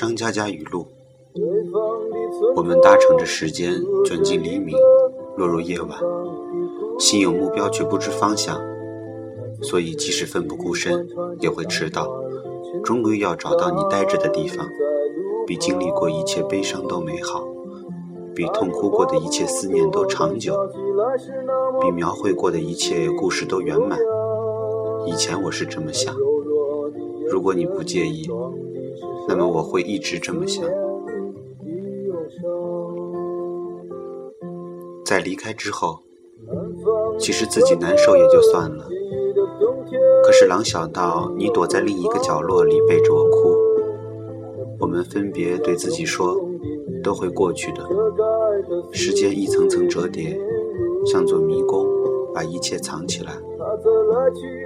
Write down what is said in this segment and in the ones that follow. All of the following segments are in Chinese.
张嘉佳语录：我们搭乘着时间卷进黎明，落入夜晚，心有目标却不知方向，所以即使奋不顾身也会迟到，终归要找到你待着的地方。比经历过一切悲伤都美好，比痛哭过的一切思念都长久，比描绘过的一切故事都圆满。以前我是这么想，如果你不介意，那么我会一直这么想。在离开之后，其实自己难受也就算了，可是狼想到你躲在另一个角落里背着我哭，我们分别对自己说，都会过去的。时间一层层折叠，像座迷宫，把一切藏起来。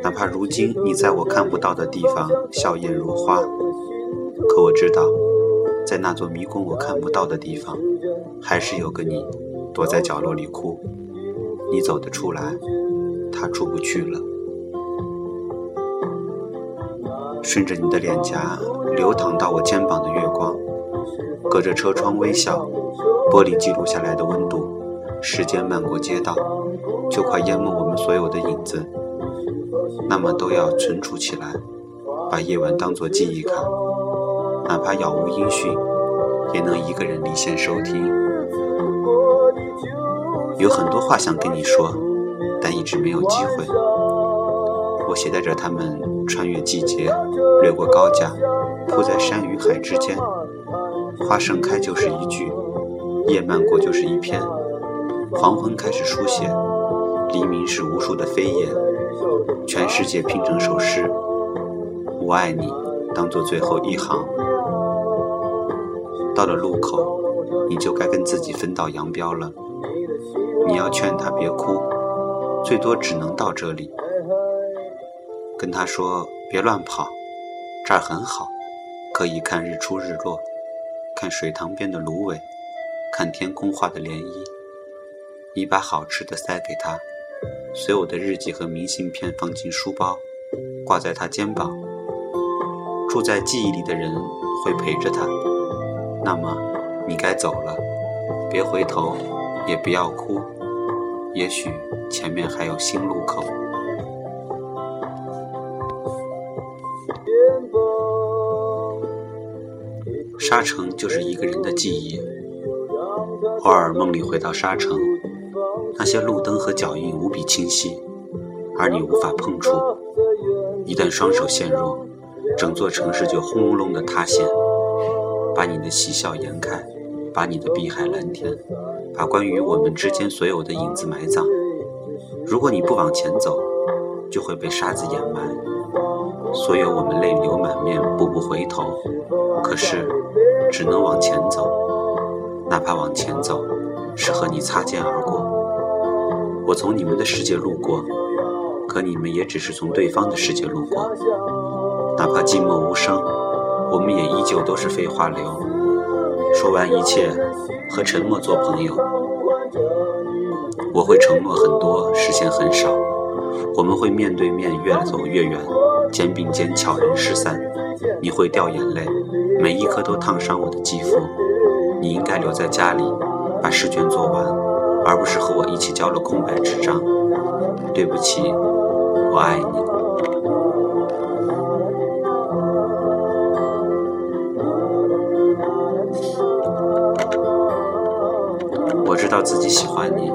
哪怕如今你在我看不到的地方笑靥如花，可我知道，在那座迷宫我看不到的地方，还是有个你躲在角落里哭。你走得出来，他出不去了。顺着你的脸颊流淌到我肩膀的月光，隔着车窗微笑，玻璃记录下来的温度。时间漫过街道，就快淹没我们所有的影子。那么都要存储起来，把夜晚当作记忆卡，哪怕杳无音讯，也能一个人离线收听。有很多话想跟你说，但一直没有机会。我携带着它们穿越季节，掠过高架，铺在山与海之间。花盛开就是一句，叶漫过就是一篇。黄昏开始书写，黎明是无数的飞叶。全世界拼成首诗，我爱你，当做最后一行。到了路口，你就该跟自己分道扬镳了。你要劝他别哭，最多只能到这里。跟他说别乱跑，这儿很好，可以看日出日落，看水塘边的芦苇，看天空画的涟漪。你把好吃的塞给他。所有的日记和明信片放进书包，挂在他肩膀。住在记忆里的人会陪着他。那么，你该走了，别回头，也不要哭。也许前面还有新路口。沙城就是一个人的记忆。偶尔梦里回到沙城。那些路灯和脚印无比清晰，而你无法碰触。一旦双手陷入，整座城市就轰隆隆的塌陷，把你的嬉笑颜开，把你的碧海蓝天，把关于我们之间所有的影子埋葬。如果你不往前走，就会被沙子掩埋。所有我们泪流满面，步步回头，可是只能往前走，哪怕往前走是和你擦肩而过。我从你们的世界路过，可你们也只是从对方的世界路过。哪怕寂寞无声，我们也依旧都是废话流。说完一切，和沉默做朋友。我会承诺很多，实现很少。我们会面对面越走越远，肩并肩悄然失散。你会掉眼泪，每一颗都烫伤我的肌肤。你应该留在家里，把试卷做完。而不是和我一起交了空白纸张。对不起，我爱你。我知道自己喜欢你，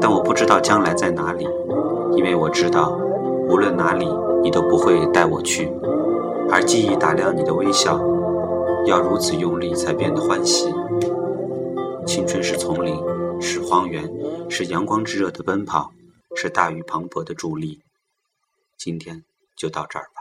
但我不知道将来在哪里，因为我知道，无论哪里，你都不会带我去。而记忆打量你的微笑，要如此用力才变得欢喜。青春是丛林。是荒原，是阳光炙热的奔跑，是大雨磅礴的助力。今天就到这儿吧。